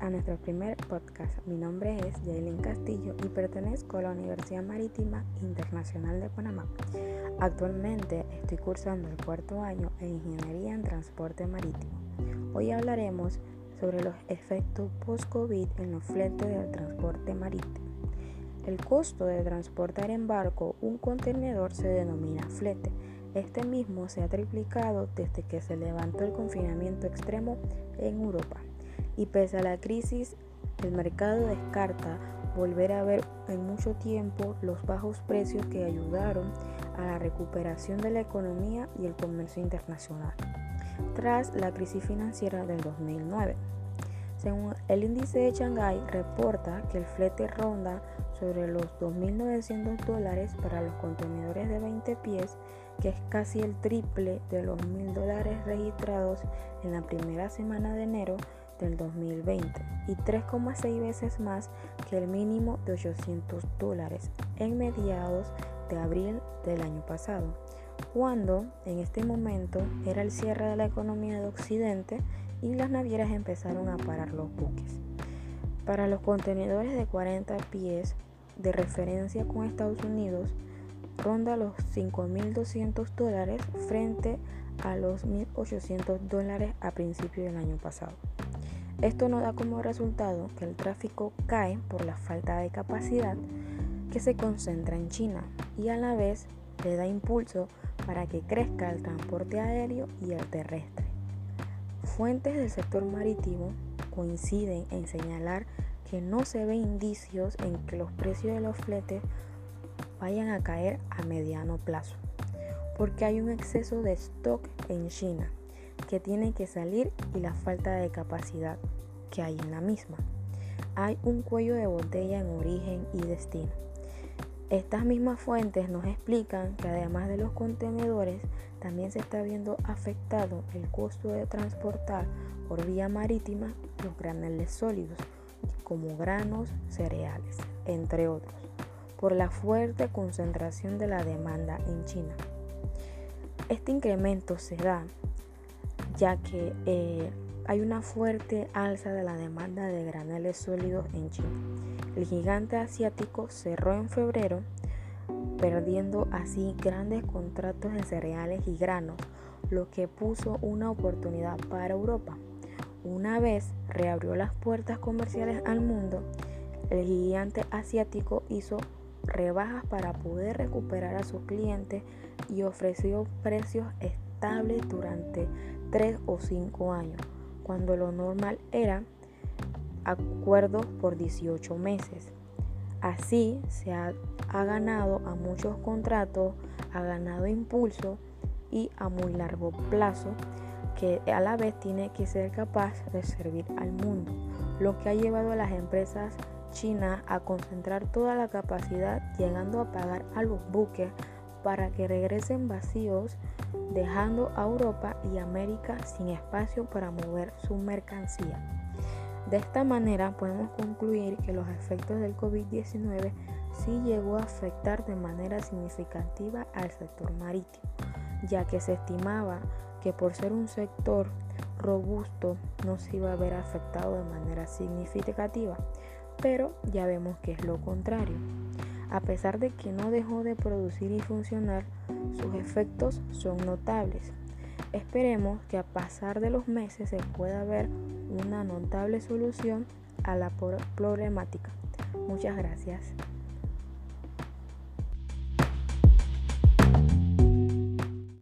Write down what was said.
a nuestro primer podcast. Mi nombre es Jaylin Castillo y pertenezco a la Universidad Marítima Internacional de Panamá. Actualmente estoy cursando el cuarto año en Ingeniería en Transporte Marítimo. Hoy hablaremos sobre los efectos post-COVID en los fletes del transporte marítimo. El costo de transportar en barco un contenedor se denomina flete. Este mismo se ha triplicado desde que se levantó el confinamiento extremo en Europa y pese a la crisis, el mercado descarta volver a ver en mucho tiempo los bajos precios que ayudaron a la recuperación de la economía y el comercio internacional tras la crisis financiera del 2009. Según el índice de Shanghai, reporta que el flete ronda sobre los 2.900 dólares para los contenedores de 20 pies, que es casi el triple de los 1.000 dólares registrados en la primera semana de enero del 2020 y 3,6 veces más que el mínimo de 800 dólares en mediados de abril del año pasado, cuando en este momento era el cierre de la economía de Occidente y las navieras empezaron a parar los buques. Para los contenedores de 40 pies de referencia con Estados Unidos, ronda los 5.200 dólares frente a los 1.800 dólares a principios del año pasado. Esto nos da como resultado que el tráfico cae por la falta de capacidad que se concentra en China y a la vez le da impulso para que crezca el transporte aéreo y el terrestre. Fuentes del sector marítimo coinciden en señalar que no se ve indicios en que los precios de los fletes vayan a caer a mediano plazo, porque hay un exceso de stock en China que tiene que salir y la falta de capacidad que hay en la misma. Hay un cuello de botella en origen y destino. Estas mismas fuentes nos explican que además de los contenedores, también se está viendo afectado el costo de transportar por vía marítima los graneles sólidos, como granos, cereales, entre otros, por la fuerte concentración de la demanda en China. Este incremento se da ya que eh, hay una fuerte alza de la demanda de graneles sólidos en China. El gigante asiático cerró en febrero, perdiendo así grandes contratos de cereales y granos, lo que puso una oportunidad para Europa. Una vez reabrió las puertas comerciales al mundo, el gigante asiático hizo rebajas para poder recuperar a sus clientes y ofreció precios estables durante 3 o 5 años, cuando lo normal era acuerdos por 18 meses. Así se ha, ha, ganado a muchos contratos, ha ganado impulso y a muy largo plazo, que a la vez tiene que ser capaz de servir al mundo, lo que ha llevado a las empresas chinas a concentrar toda la capacidad, llegando a pagar a los buques para que regresen vacíos, dejando a Europa y América sin espacio para mover su mercancía. De esta manera podemos concluir que los efectos del COVID-19 sí llegó a afectar de manera significativa al sector marítimo, ya que se estimaba que por ser un sector robusto no se iba a ver afectado de manera significativa, pero ya vemos que es lo contrario. A pesar de que no dejó de producir y funcionar, sus efectos son notables. Esperemos que a pasar de los meses se pueda ver una notable solución a la problemática. Muchas gracias.